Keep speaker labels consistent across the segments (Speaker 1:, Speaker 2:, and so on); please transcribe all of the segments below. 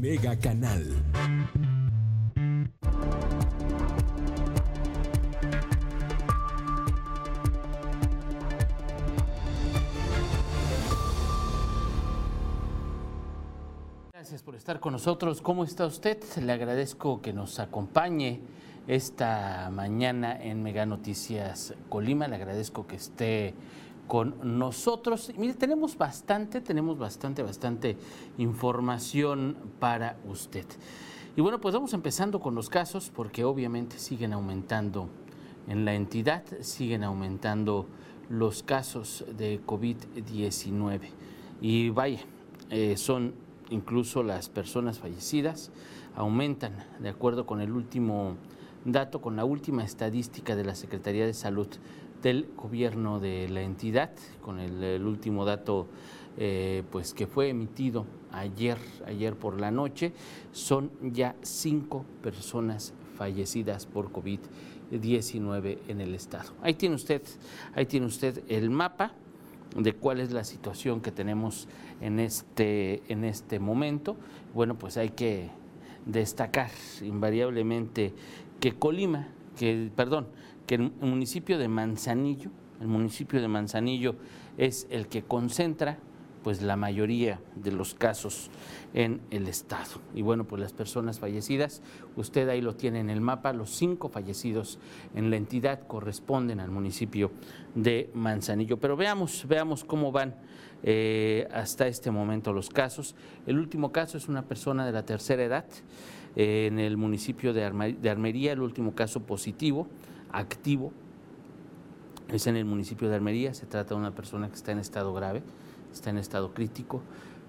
Speaker 1: Mega Canal.
Speaker 2: Gracias por estar con nosotros. ¿Cómo está usted? Le agradezco que nos acompañe esta mañana en Mega Noticias Colima. Le agradezco que esté con nosotros. Mire, tenemos bastante, tenemos bastante, bastante información para usted. Y bueno, pues vamos empezando con los casos porque obviamente siguen aumentando en la entidad, siguen aumentando los casos de COVID-19. Y vaya, eh, son incluso las personas fallecidas, aumentan de acuerdo con el último dato, con la última estadística de la Secretaría de Salud del gobierno de la entidad, con el, último dato eh, pues que fue emitido ayer, ayer por la noche, son ya cinco personas fallecidas por COVID-19 en el estado. Ahí tiene usted, ahí tiene usted el mapa de cuál es la situación que tenemos en este, en este momento. Bueno, pues hay que destacar invariablemente que Colima, que, perdón, que el municipio de Manzanillo, el municipio de Manzanillo es el que concentra pues la mayoría de los casos en el estado. Y bueno, pues las personas fallecidas, usted ahí lo tiene en el mapa, los cinco fallecidos en la entidad corresponden al municipio de Manzanillo. Pero veamos, veamos cómo van eh, hasta este momento los casos. El último caso es una persona de la tercera edad eh, en el municipio de, Armería, el último caso positivo, activo, es en el municipio de Armería, se trata de una persona que está en estado grave, está en estado crítico,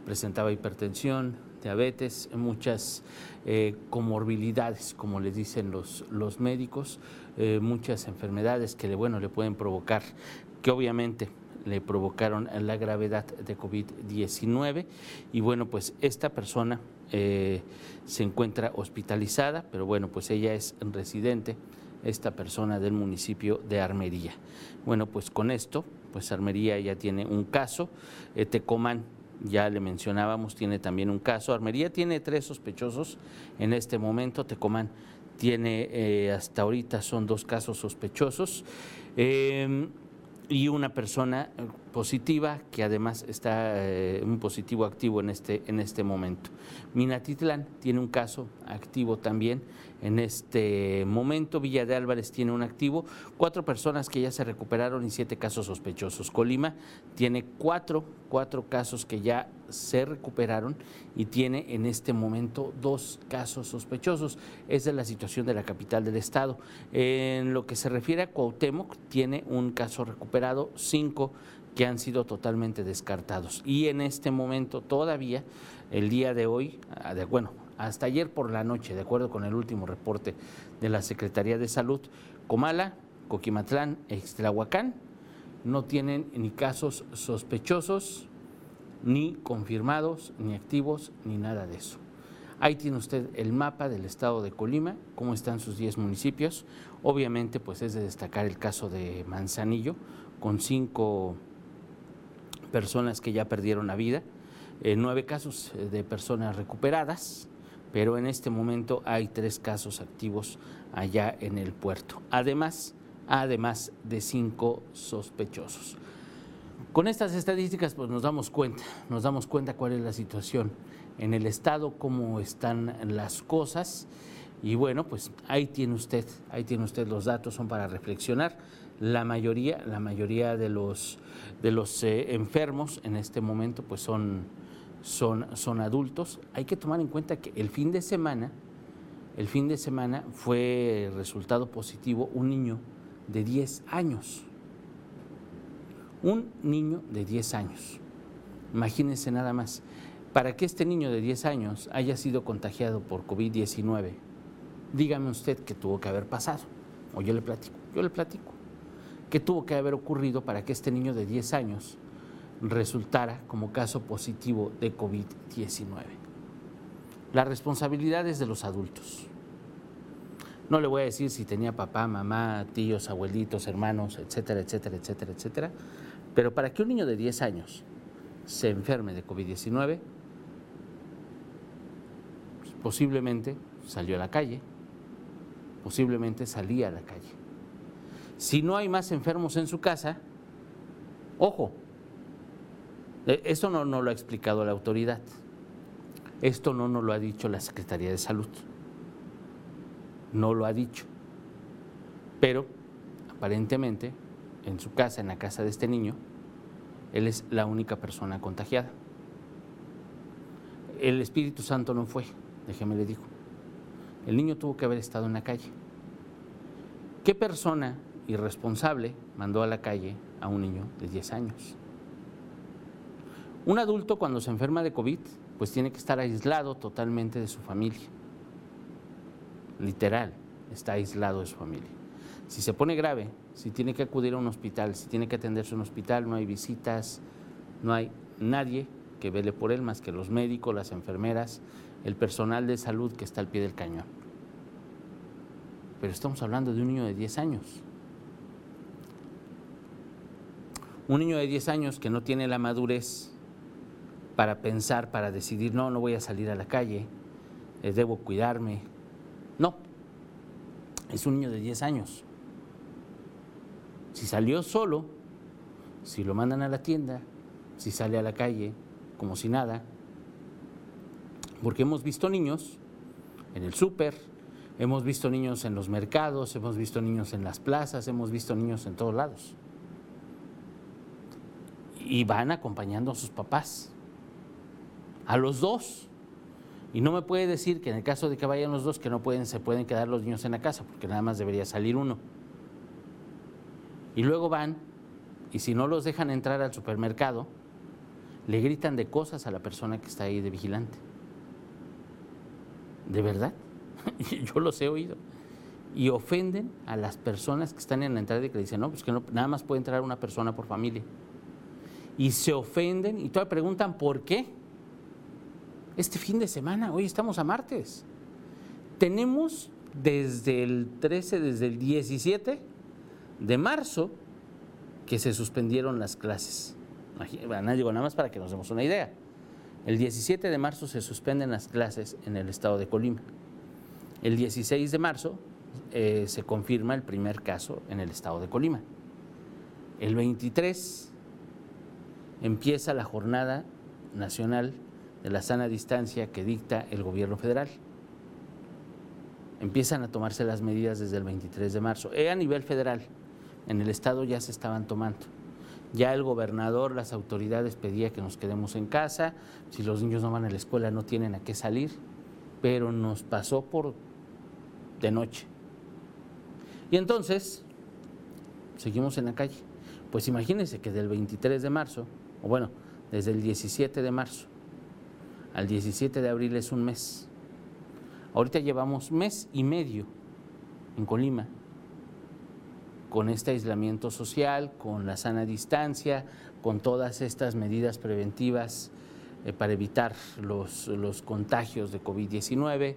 Speaker 2: presentaba hipertensión, diabetes, muchas eh, comorbilidades, como les dicen los, los médicos, eh, muchas enfermedades que le, bueno, le pueden provocar, que obviamente le provocaron la gravedad de COVID-19. Y bueno, pues esta persona eh, se encuentra hospitalizada, pero bueno, pues ella es residente esta persona del municipio de Armería. Bueno, pues con esto, pues Armería ya tiene un caso, eh, Tecomán, ya le mencionábamos, tiene también un caso, Armería tiene tres sospechosos en este momento, Tecomán tiene eh, hasta ahorita son dos casos sospechosos. eh, y una persona positiva que además está eh, un positivo activo en este, en este momento. Minatitlán tiene un caso activo también en este momento. Villa de Álvarez tiene un activo, cuatro personas que ya se recuperaron y siete casos sospechosos. Colima tiene cuatro, cuatro casos que ya se recuperaron y tiene en este momento dos casos sospechosos. Esa es la situación de la capital del estado. En lo que se refiere a Cuauhtémoc, tiene un caso recuperado, cinco que han sido totalmente descartados. Y en este momento todavía, el día de hoy, ah, bueno, hasta ayer por la noche, de acuerdo con el último reporte de la Secretaría de Salud, Comala, Coquimatlán, Extlahuacán, no tienen ni casos sospechosos, ni confirmados, ni activos, ni nada de eso. Ahí tiene usted el mapa del estado de Colima, cómo están sus 10 municipios. Obviamente, pues es de destacar el caso de Manzanillo, con cinco personas que ya perdieron la vida, eh, nueve casos eh, de personas recuperadas, pero en este momento hay tres casos activos allá en el puerto. Además, además de cinco sospechosos. Con estas estadísticas pues nos damos cuenta, nos damos cuenta cuál es la situación en el estado, cómo están las cosas y bueno, pues ahí tiene usted, ahí tiene usted los datos, son para reflexionar. La mayoría, la mayoría de los de los eh, enfermos en este momento pues son son son adultos. Hay que tomar en cuenta que el fin de semana el fin de semana fue resultado positivo un niño de 10 años un niño de 10 años. Imagínense nada más, para que este niño de 10 años haya sido contagiado por COVID-19, dígame usted qué tuvo que haber pasado. O yo le platico, yo le platico. ¿Qué tuvo que haber ocurrido para que este niño de 10 años resultara como caso positivo de COVID-19? La responsabilidad es de los adultos. No le voy a decir si tenía papá, mamá, tíos, abuelitos, hermanos, etcétera, etcétera, etcétera, etcétera. Pero para que un niño de 10 años se enferme de COVID-19, posiblemente salió a la calle, posiblemente salía a la calle. Si no hay más enfermos en su casa, ojo, e, esto no, no lo ha explicado la autoridad, esto no nos lo ha dicho la Secretaría de Salud, no lo ha dicho, pero aparentemente en su casa, en la casa de este niño, él es la única persona contagiada. El Espíritu Santo no fue, déjeme le digo. El niño tuvo que haber estado en la calle. ¿Qué persona irresponsable mandó a la calle a un niño de 10 años? Un adulto cuando se enferma de COVID, pues tiene que estar aislado totalmente de su familia. Literal, está aislado de su familia. Si se pone grave, si tiene que acudir a un hospital, si tiene que atenderse a un hospital, no hay visitas, no hay nadie que vele por él más que los médicos, las enfermeras, el personal de salud que está al pie del cañón. Pero estamos hablando de un niño de 10 años. Un niño de 10 años que no tiene la madurez para pensar, para decidir, no, no voy a salir a la calle, eh, debo cuidarme. No, es un niño de 10 años. Si salió solo, si lo mandan a la tienda, si sale a la calle, como si nada, porque hemos visto niños en el súper, hemos visto niños en los mercados, hemos visto niños en las plazas, hemos visto niños en todos lados. Y van acompañando a sus papás, a los dos. Y no me puede decir que en el caso de que vayan los dos, que no pueden, se pueden quedar los niños en la casa, porque nada más debería salir uno. Y luego van, y si no los dejan entrar al supermercado, le gritan de cosas a la persona que está ahí de vigilante. ¿De verdad? Yo los he oído. Y ofenden a las personas que están en la entrada y que dicen, no, pues que nada más puede entrar una persona por familia. Y se ofenden y todavía preguntan por qué. Este fin de semana, hoy estamos a martes. Tenemos desde el 13, desde el 17 de marzo, que se suspendieron las clases nada más para que nos demos una idea. El 17 de marzo se suspenden las clases en el estado de Colima. El 16 de marzo eh, se confirma el primer caso en el estado de Colima. El 23 empieza la jornada nacional de la sana distancia que dicta el gobierno federal. Empiezan a tomarse las medidas desde el 23 de marzo. Eh, a nivel federal, en el estado ya se estaban tomando. Ya el gobernador, las autoridades pedía que nos quedemos en casa, si los niños no van a la escuela no tienen a qué salir, pero nos pasó por de noche. Y entonces, seguimos en la calle. Pues imagínense que del 23 de marzo, o bueno, desde el 17 de marzo al 17 de abril es un mes. Ahorita llevamos mes y medio en Colima con este aislamiento social, con la sana distancia, con todas estas medidas preventivas eh, para evitar los, los contagios de COVID-19.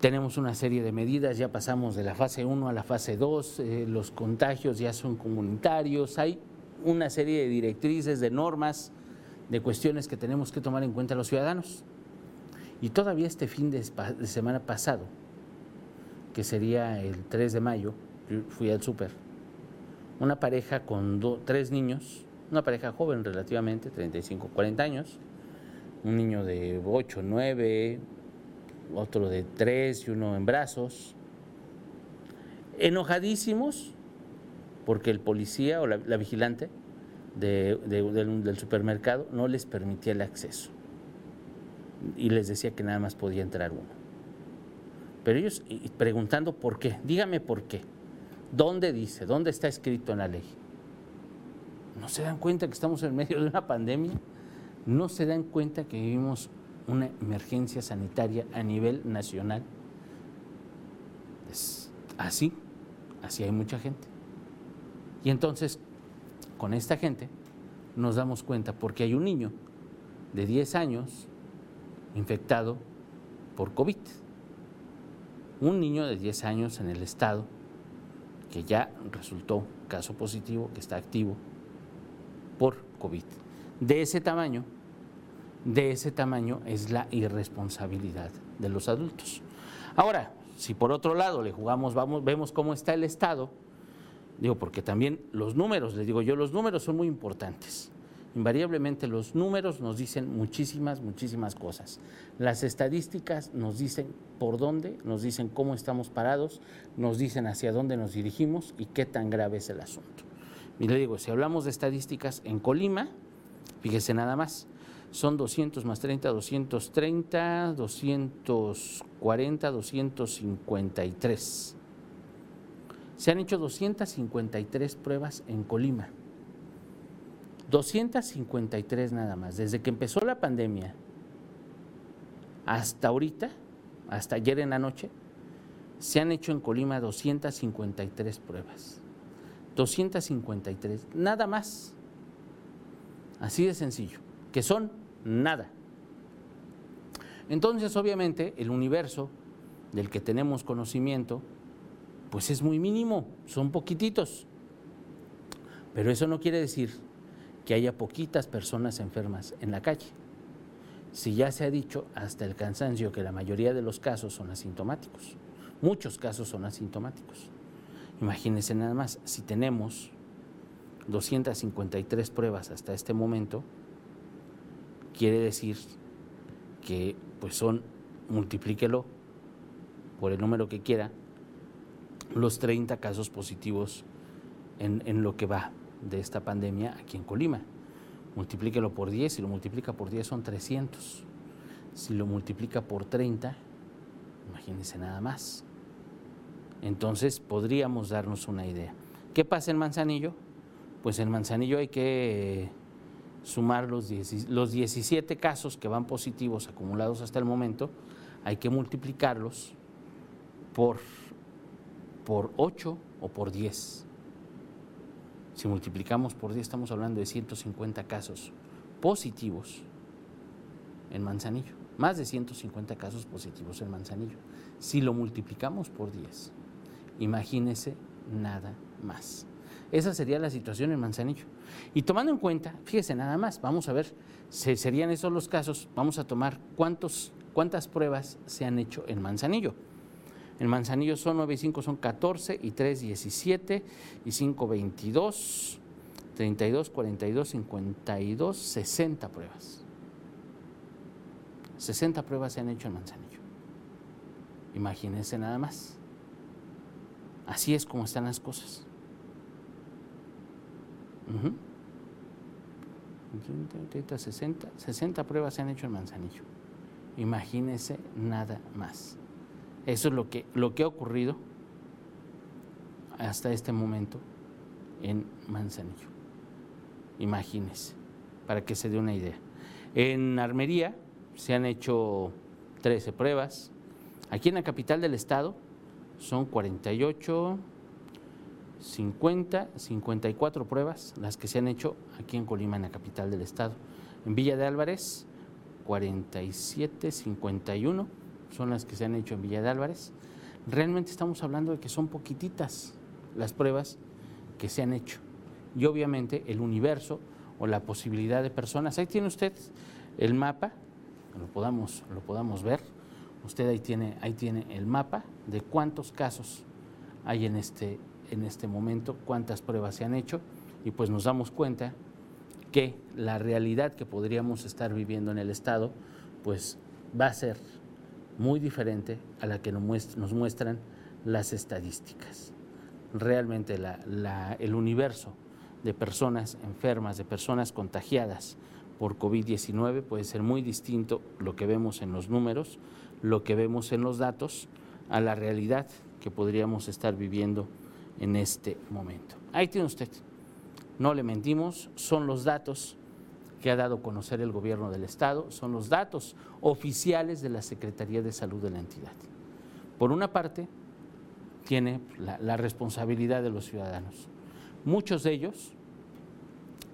Speaker 2: Tenemos una serie de medidas, ya pasamos de la fase 1 a la fase 2, eh, los contagios ya son comunitarios, hay una serie de directrices, de normas, de cuestiones que tenemos que tomar en cuenta los ciudadanos. Y todavía este fin de, semana pasado, que sería el 3 de mayo, fui al súper, una pareja con tres niños, una pareja joven relativamente, 35, 40 años, un niño de 8, 9, otro de 3 y uno en brazos, enojadísimos porque el policía o la, vigilante del supermercado no les permitía el acceso y les decía que nada más podía entrar uno. Pero ellos preguntando por qué, dígame por qué. ¿Dónde dice? ¿Dónde está escrito en la ley? ¿No se dan cuenta que estamos en medio de una pandemia? ¿No se dan cuenta que vivimos una emergencia sanitaria a nivel nacional? Es así, así hay mucha gente. Y entonces, con esta gente, nos damos cuenta porque hay un niño de 10 años infectado por COVID. Un niño de 10 años en el estado que ya resultó caso positivo, que está activo por COVID. De ese tamaño de ese tamaño es la irresponsabilidad de los adultos. Ahora, si por otro lado le jugamos, vamos, vemos cómo está el Estado, digo, porque también los números, les digo yo, los números son muy importantes. Invariablemente los números nos dicen muchísimas, muchísimas cosas. Las estadísticas nos dicen por dónde, nos dicen cómo estamos parados, nos dicen hacia dónde nos dirigimos y qué tan grave es el asunto. Y le digo, si hablamos de estadísticas en Colima, fíjese nada más, son 200 más 30, 230, 240, 253. Se han hecho 253 pruebas en Colima. 253 nada más. Desde que empezó la pandemia hasta ahorita, hasta ayer en la noche, se han hecho en Colima 253 pruebas. 253, nada más. Así de sencillo, que son nada. Entonces, obviamente, el universo del que tenemos conocimiento, pues es muy mínimo, son poquititos. Pero eso no quiere decir que haya poquitas personas enfermas en la calle. Si ya se ha dicho hasta el cansancio que la mayoría de los casos son asintomáticos, muchos casos son asintomáticos. Imagínense nada más, si tenemos 253 pruebas hasta este momento, quiere decir que pues son, multiplíquelo por el número que quiera, los 30 casos positivos en, en lo que va de esta pandemia aquí en Colima. Multiplíquelo por 10, si lo multiplica por 10 son 300. Si lo multiplica por 30, imagínense nada más. Entonces podríamos darnos una idea. ¿Qué pasa en Manzanillo? Pues en Manzanillo hay que sumar los, los 17 casos que van positivos acumulados hasta el momento, hay que multiplicarlos por, por 8 o por 10. Si multiplicamos por 10 estamos hablando de 150 casos positivos en Manzanillo, más de 150 casos positivos en Manzanillo. Si lo multiplicamos por 10, imagínese nada más. Esa sería la situación en Manzanillo. Y tomando en cuenta, fíjese nada más, vamos a ver, serían esos los casos, vamos a tomar cuántos, cuántas pruebas se han hecho en Manzanillo. En Manzanillo son 9 y 5 son 14 y 3 17 y 5 22, 32, 42, 52, 60 pruebas. 60 pruebas se han hecho en Manzanillo. Imagínense nada más. Así es como están las cosas. 60, 60 pruebas se han hecho en Manzanillo. Imagínense nada más. Eso es lo que, lo que ha ocurrido hasta este momento en Manzanillo. Imagínense, para que se dé una idea. En Armería se han hecho 13 pruebas. Aquí en la capital del estado son 48, 50, 54 pruebas las que se han hecho aquí en Colima, en la capital del estado. En Villa de Álvarez, 47, 51 son las que se han hecho en Villa de Álvarez. Realmente estamos hablando de que son poquititas las pruebas que se han hecho. Y obviamente el universo o la posibilidad de personas. Ahí tiene usted el mapa, lo podamos, lo podamos ver. Usted ahí tiene, ahí tiene el mapa de cuántos casos hay en este, en este momento, cuántas pruebas se han hecho, y pues nos damos cuenta que la realidad que podríamos estar viviendo en el Estado, pues va a ser muy diferente a la que nos muestran las estadísticas. Realmente el universo de personas enfermas, de personas contagiadas por COVID-19 puede ser muy distinto lo que vemos en los números, lo que vemos en los datos, a la realidad que podríamos estar viviendo en este momento. Ahí tiene usted. No le mentimos, son los datos que ha dado a conocer el gobierno del Estado son los datos oficiales de la Secretaría de Salud de la entidad. Por una parte, tiene la, responsabilidad de los ciudadanos. Muchos de ellos,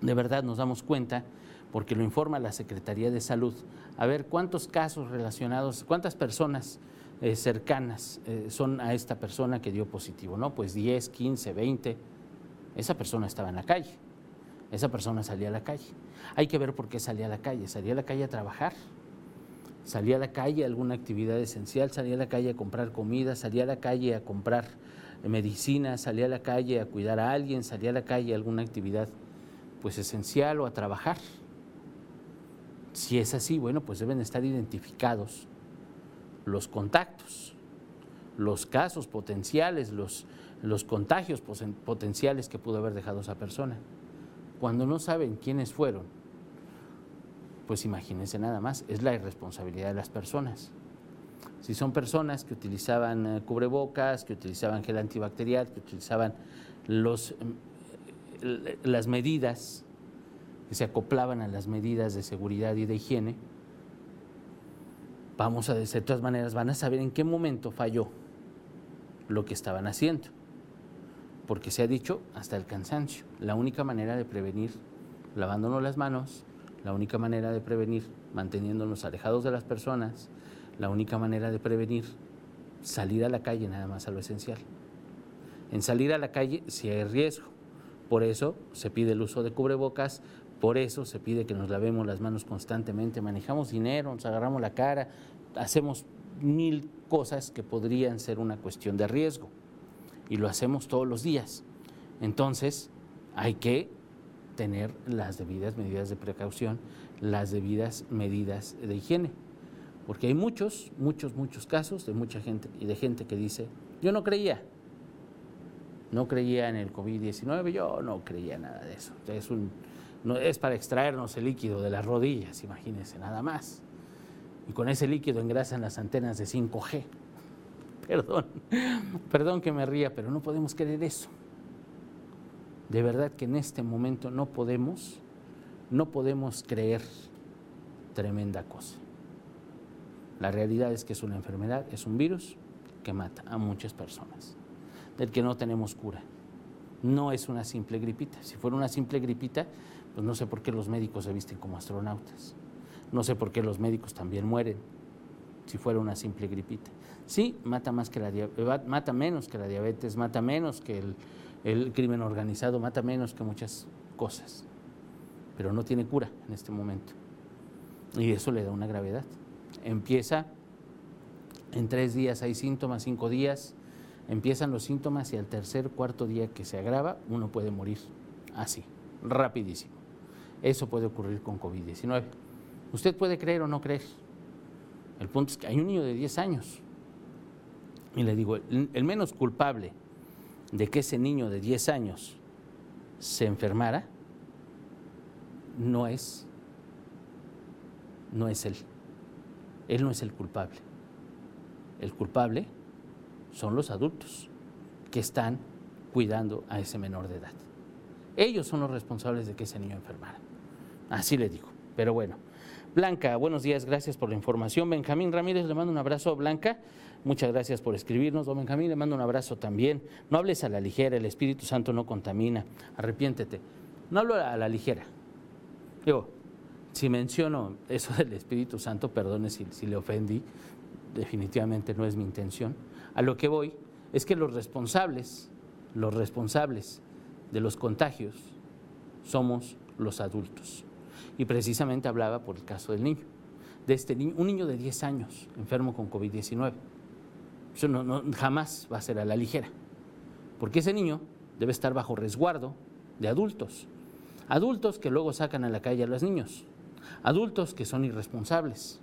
Speaker 2: de verdad nos damos cuenta, porque lo informa la Secretaría de Salud, a ver cuántos casos relacionados, cuántas personas eh, cercanas eh, son a esta persona que dio positivo, ¿no? Pues 10, 15, 20. Esa persona estaba en la calle, esa persona salía a la calle. Hay que ver por qué salía a la calle. Salía a la calle a trabajar, salía a la calle a alguna actividad esencial, salía a la calle a comprar comida, salía a la calle a comprar medicina, salía a la calle a cuidar a alguien, salía a la calle a alguna actividad pues esencial o a trabajar. Si es así, bueno, pues deben estar identificados los contactos, los casos potenciales, los, los contagios potenciales que pudo haber dejado esa persona. Cuando no saben quiénes fueron, pues imagínense nada más, es la irresponsabilidad de las personas. Si son personas que utilizaban eh, cubrebocas, que utilizaban gel antibacterial, que utilizaban eh, las medidas, que se acoplaban a las medidas de seguridad y de higiene, vamos a, de todas maneras, van a saber en qué momento falló lo que estaban haciendo. Porque se ha dicho hasta el cansancio, la única manera de prevenir lavándonos las manos, la única manera de prevenir manteniéndonos alejados de las personas, la única manera de prevenir salir a la calle nada más a lo esencial. En salir a la calle si hay riesgo, por eso se pide el uso de cubrebocas, por eso se pide que nos lavemos las manos constantemente, manejamos dinero, nos agarramos la cara, hacemos mil cosas que podrían ser una cuestión de riesgo y lo hacemos todos los días. Entonces, hay que tener las debidas medidas de precaución, las debidas medidas de higiene. Porque hay muchos, muchos, muchos casos de mucha gente y de gente que dice, yo no creía, no creía en el COVID-19, yo no creía nada de eso. Es, un, no, es para extraernos el líquido de las rodillas, imagínense, nada más. Y con ese líquido engrasan las antenas de 5G. Perdón, perdón que me ría, pero no podemos creer eso. De verdad que en este momento no podemos, no podemos creer tremenda cosa. La realidad es que es una enfermedad, es un virus que mata a muchas personas, del que no tenemos cura. No es una simple gripita. Si fuera una simple gripita, pues no sé por qué los médicos se visten como astronautas. No sé por qué los médicos también mueren si fuera una simple gripita. Sí, mata, más que la, mata menos que la diabetes, mata menos que el, crimen organizado mata menos que muchas cosas, pero no tiene cura en este momento. Y eso le da una gravedad. Empieza en tres días, hay síntomas, cinco días, empiezan los síntomas y al tercer, cuarto día que se agrava, uno puede morir así, rapidísimo. Eso puede ocurrir con COVID-19. Usted puede creer o no creer. El punto es que hay un niño de 10 años. Y le digo, el menos culpable de que ese niño de 10 años se enfermara, no es, no es él. Él no es el culpable. El culpable son los adultos que están cuidando a ese menor de edad. Ellos son los responsables de que ese niño enfermara. Así le digo. Pero bueno. Blanca, buenos días, gracias por la información. Benjamín Ramírez, le mando un abrazo. Blanca, Muchas gracias por escribirnos. Don Benjamín, le mando un abrazo también. No hables a la ligera, el Espíritu Santo no contamina. Arrepiéntete. No hablo a la ligera. Digo, si menciono eso del Espíritu Santo, perdone si, si le ofendí, definitivamente no es mi intención. A lo que voy es que los responsables, los responsables de los contagios somos los adultos. Y precisamente hablaba por el caso del niño, de este niño, un niño de 10 años enfermo con COVID-19. Eso no, jamás va a ser a la ligera, porque ese niño debe estar bajo resguardo de adultos, adultos que luego sacan a la calle a los niños, adultos que son irresponsables,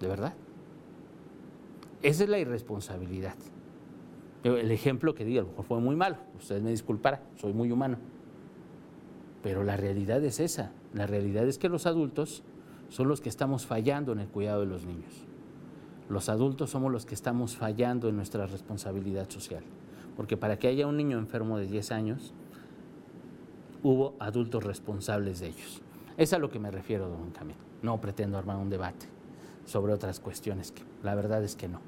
Speaker 2: de verdad. Esa es la irresponsabilidad. El ejemplo que di a lo mejor fue muy malo, usted me disculpará, soy muy humano. Pero la realidad es esa, la realidad es que los adultos son los que estamos fallando en el cuidado de los niños. Los adultos somos los que estamos fallando en nuestra responsabilidad social. Porque para que haya un niño enfermo de 10 años, hubo adultos responsables de ellos. Es a lo que me refiero, don Camilo. No pretendo armar un debate sobre otras cuestiones, que la verdad es que no.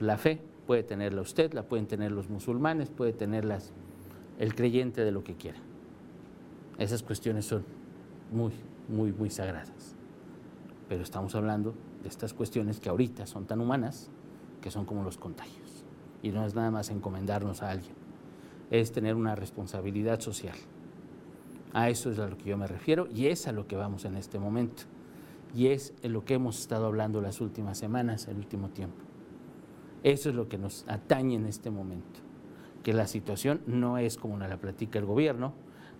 Speaker 2: La fe puede tenerla usted, la pueden tener los musulmanes, puede tenerla el creyente de lo que quiera. Esas cuestiones son muy, muy, muy sagradas. Pero estamos hablando estas cuestiones que ahorita son tan humanas que son como los contagios. Y no es nada más encomendarnos a alguien, es tener una responsabilidad social. A eso es a lo que yo me refiero y es a lo que vamos en este momento. Y es en lo que hemos estado hablando las últimas semanas, el último tiempo. Eso es lo que nos atañe en este momento. Que la situación no es como la platica el gobierno,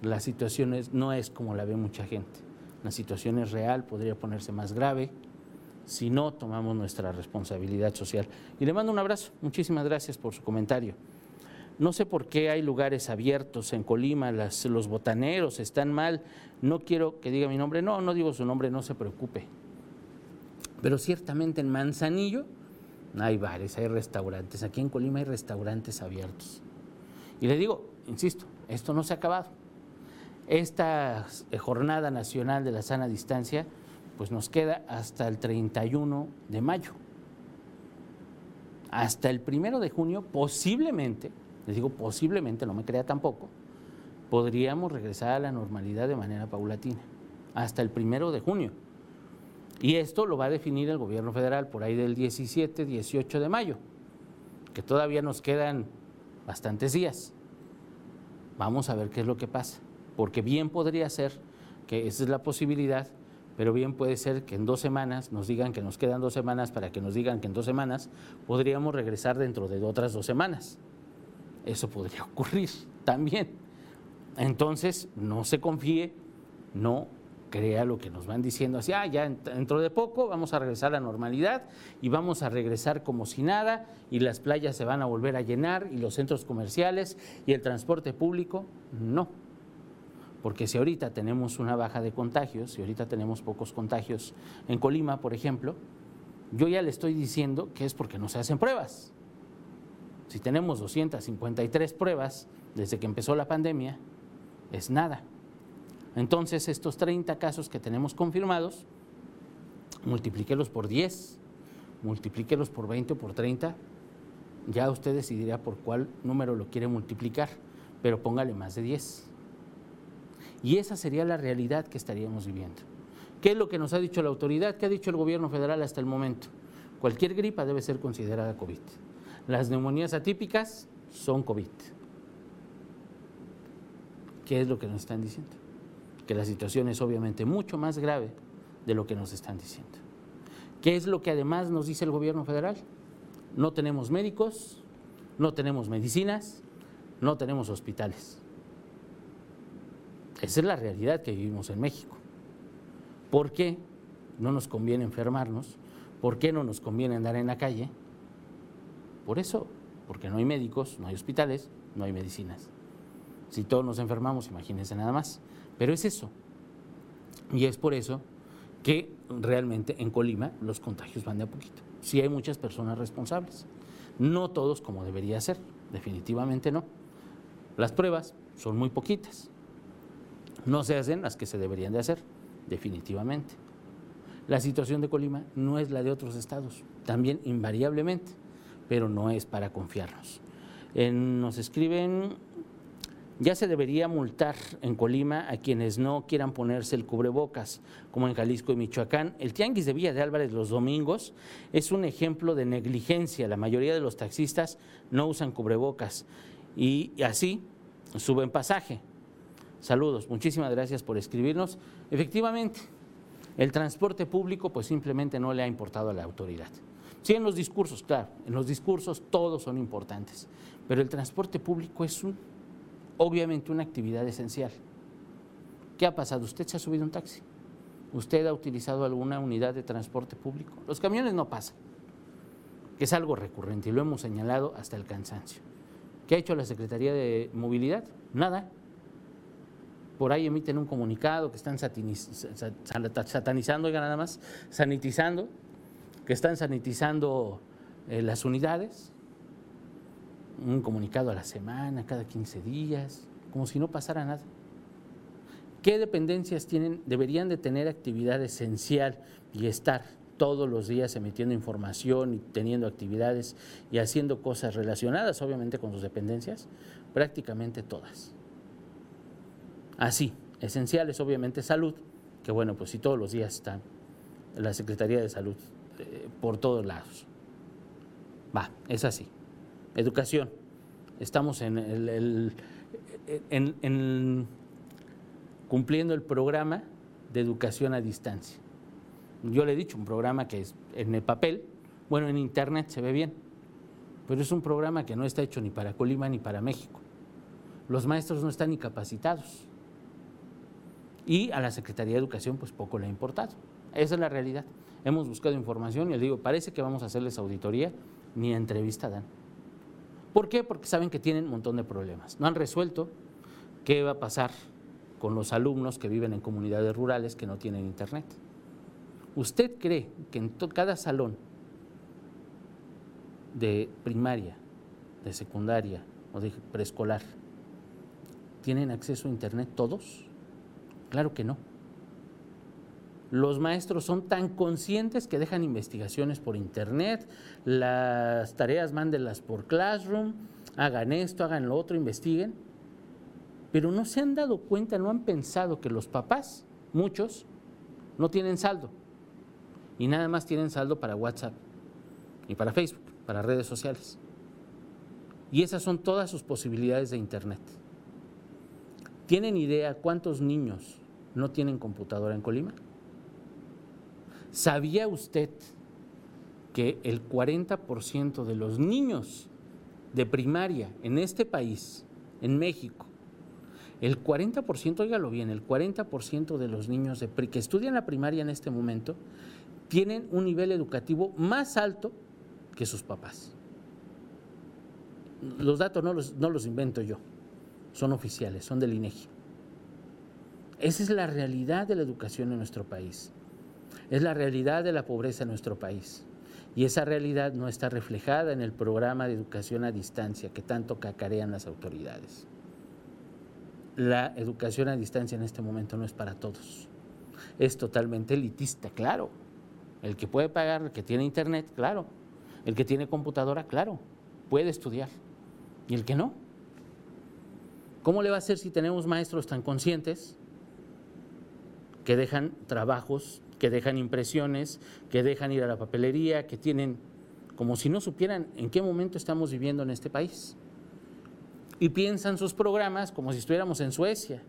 Speaker 2: la situación no es como la ve mucha gente. La situación es real, podría ponerse más grave si no tomamos nuestra responsabilidad social. Y le mando un abrazo. Muchísimas gracias por su comentario. No sé por qué hay lugares abiertos en Colima, los botaneros están mal. No quiero que diga mi nombre, no, no digo su nombre, no se preocupe. Pero ciertamente en Manzanillo hay bares, hay restaurantes. Aquí en Colima hay restaurantes abiertos. Y le digo, insisto, esto no se ha acabado. Esta eh, jornada nacional de la sana distancia, pues nos queda hasta el 31 de mayo. Hasta el primero de junio, posiblemente, les digo posiblemente, no me crea tampoco, podríamos regresar a la normalidad de manera paulatina, hasta el primero de junio. Y esto lo va a definir el gobierno federal por ahí del 17, 18 de mayo, que todavía nos quedan bastantes días. Vamos a ver qué es lo que pasa porque bien podría ser que esa es la posibilidad, pero bien puede ser que en dos semanas nos digan que nos quedan dos semanas para que nos digan que en dos semanas podríamos regresar dentro de otras dos semanas. Eso podría ocurrir también. Entonces, no se confíe, no crea lo que nos van diciendo así, ah, ya dentro de poco vamos a regresar a la normalidad y vamos a regresar como si nada y las playas se van a volver a llenar y los centros comerciales y el transporte público, no porque si ahorita tenemos una baja de contagios, si ahorita tenemos pocos contagios en Colima, por ejemplo, yo ya le estoy diciendo que es porque no se hacen pruebas. Si tenemos 253 pruebas desde que empezó la pandemia, es nada. Entonces, estos 30 casos que tenemos confirmados, multiplíquelos por 10, multiplíquelos por 20 o por 30, ya usted decidirá por cuál número lo quiere multiplicar, pero póngale más de 10. Y esa sería la realidad que estaríamos viviendo. ¿Qué es lo que nos ha dicho la autoridad? ¿Qué ha dicho el gobierno federal hasta el momento? Cualquier gripa debe ser considerada COVID. Las neumonías atípicas son COVID. ¿Qué es lo que nos están diciendo? Que la situación es obviamente mucho más grave de lo que nos están diciendo. ¿Qué es lo que además nos dice el gobierno federal? No tenemos médicos, no tenemos medicinas, no tenemos hospitales. Esa es la realidad que vivimos en México. ¿Por qué no nos conviene enfermarnos? ¿Por qué no nos conviene andar en la calle? Por eso, porque no hay médicos, no hay hospitales, no hay medicinas. Si todos nos enfermamos, imagínense nada más. Pero es eso. Y es por eso que realmente en Colima los contagios van de a poquito. Sí hay muchas personas responsables. No todos como debería ser, definitivamente no. Las pruebas son muy poquitas. No se hacen las que se deberían de hacer, definitivamente. La situación de Colima no es la de otros estados, también invariablemente, pero no es para confiarnos. nos escriben, ya se debería multar en Colima a quienes no quieran ponerse el cubrebocas, como en Jalisco y Michoacán. El tianguis de Villa de Álvarez los domingos es un ejemplo de negligencia. La mayoría de los taxistas no usan cubrebocas y así suben pasaje. Saludos, muchísimas gracias por escribirnos. Efectivamente, el transporte público pues simplemente no le ha importado a la autoridad. Sí, en los discursos, claro, en los discursos todos son importantes, pero el transporte público es un, obviamente una actividad esencial. ¿Qué ha pasado? ¿Usted se ha subido un taxi? ¿Usted ha utilizado alguna unidad de transporte público? Los camiones no pasan, que es algo recurrente y lo hemos señalado hasta el cansancio. ¿Qué ha hecho la Secretaría de Movilidad? Nada por ahí emiten un comunicado que están satanizando, oiga nada más, sanitizando, que están sanitizando eh, las unidades, un comunicado a la semana, cada 15 días, como si no pasara nada. ¿Qué dependencias tienen, deberían de tener actividad esencial y estar todos los días emitiendo información y teniendo actividades y haciendo cosas relacionadas obviamente con sus dependencias? Prácticamente todas. Así, esenciales obviamente salud, que bueno, pues si todos los días están la Secretaría de Salud eh, por todos lados. Va, es así. Educación. Estamos en, el, en, cumpliendo el programa de educación a distancia. Yo le he dicho, un programa que es en el papel, bueno, en internet se ve bien, pero es un programa que no está hecho ni para Colima ni para México. Los maestros no están ni capacitados. Y a la Secretaría de Educación, pues poco le ha importado. Esa es la realidad. Hemos buscado información y les digo, parece que vamos a hacerles auditoría, ni entrevista dan. ¿Por qué? Porque saben que tienen un montón de problemas. No han resuelto qué va a pasar con los alumnos que viven en comunidades rurales que no tienen internet. ¿Usted cree que en cada salón de primaria, de secundaria o de preescolar tienen acceso a internet todos? Claro que no. Los maestros son tan conscientes que dejan investigaciones por internet, las tareas mándenlas por Classroom, hagan esto, hagan lo otro, investiguen, pero no se han dado cuenta, no han pensado que los papás, muchos, no tienen saldo y nada más tienen saldo para WhatsApp y para Facebook, para redes sociales. Y esas son todas sus posibilidades de Internet. ¿Tienen idea cuántos niños no tienen computadora en Colima? ¿Sabía usted que el 40% de los niños de primaria en este país, en México, el 40%, óigalo bien, el 40% de los niños que estudian la primaria en este momento tienen un nivel educativo más alto que sus papás. Los datos no los invento yo, son oficiales, son del INEGI. Esa es la realidad de la educación en nuestro país. Es la realidad de la pobreza en nuestro país. Y esa realidad no está reflejada en el programa de educación a distancia que tanto cacarean las autoridades la educación a distancia en este momento no es para todos. Es totalmente elitista, claro. El que puede pagar, el que tiene internet, claro. El que tiene computadora, claro, puede estudiar. Y el que no. ¿Cómo le va a hacer si tenemos maestros tan conscientes que dejan trabajos, que dejan impresiones, que dejan ir a la papelería, que tienen como si no supieran en qué momento estamos viviendo en este país? y piensan sus programas como si estuviéramos en Suecia,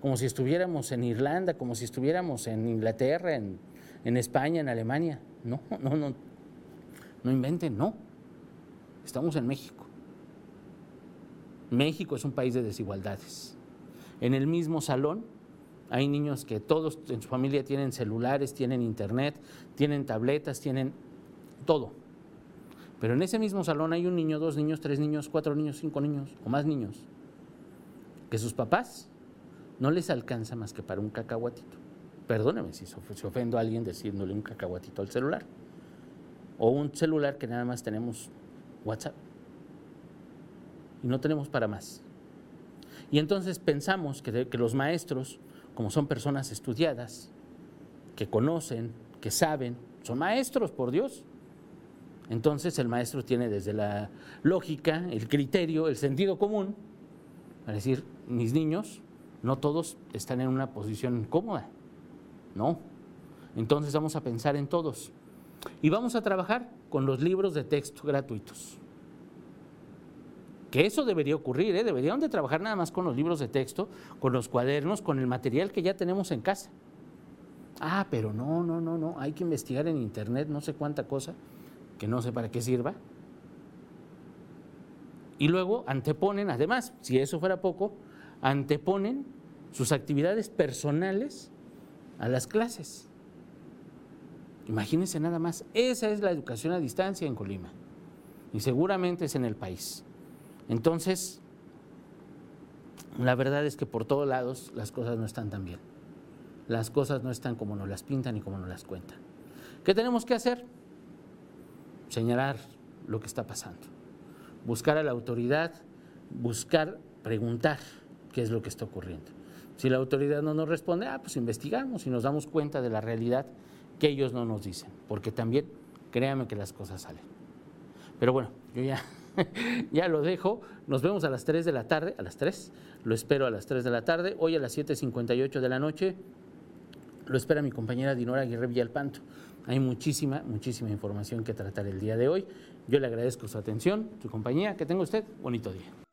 Speaker 2: como si estuviéramos en Irlanda, como si estuviéramos en Inglaterra, en, España, en Alemania. No, no, no, no inventen, no. Estamos en México. México es un país de desigualdades. En el mismo salón hay niños que todos en su familia tienen celulares, tienen internet, tienen tabletas, tienen todo pero en ese mismo salón hay un niño, dos niños, tres niños, cuatro niños, cinco niños o más niños, que sus papás no les alcanza más que para un cacahuatito. Perdóneme si ofendo a alguien diciéndole un cacahuatito al celular. O un celular que nada más tenemos WhatsApp. Y no tenemos para más. Y entonces pensamos que, los maestros, como son personas estudiadas, que conocen, que saben, son maestros, por Dios entonces el maestro tiene desde la lógica, el criterio, el sentido común, para decir, mis niños, no todos están en una posición cómoda, no. Entonces vamos a pensar en todos. Y vamos a trabajar con los libros de texto gratuitos. Que eso debería ocurrir, ¿eh? deberían de trabajar nada más con los libros de texto, con los cuadernos, con el material que ya tenemos en casa. Ah, pero no, no, no, no, hay que investigar en internet, no sé cuánta cosa que no sé para qué sirva. Y luego anteponen, además, si eso fuera poco, anteponen sus actividades personales a las clases. Imagínense nada más, esa es la educación a distancia en Colima y seguramente es en el país. Entonces, la verdad es que por todos lados las cosas no están tan bien. Las cosas no están como nos las pintan y como nos las cuentan. ¿Qué tenemos que hacer? señalar lo que está pasando, buscar a la autoridad, buscar preguntar qué es lo que está ocurriendo. Si la autoridad no nos responde, ah, pues investigamos y nos damos cuenta de la realidad que ellos no nos dicen, porque también créanme que las cosas salen. Pero bueno, yo ya, ya lo dejo. Nos vemos a las 3 de la tarde, a las 3. Lo espero a las 3 de la tarde. Hoy a las 7.58 de la noche lo espera mi compañera Dinora Aguirre Villalpanto. Hay muchísima, muchísima información que tratar el día de hoy. Yo le agradezco su atención, su compañía. Que tenga usted bonito día.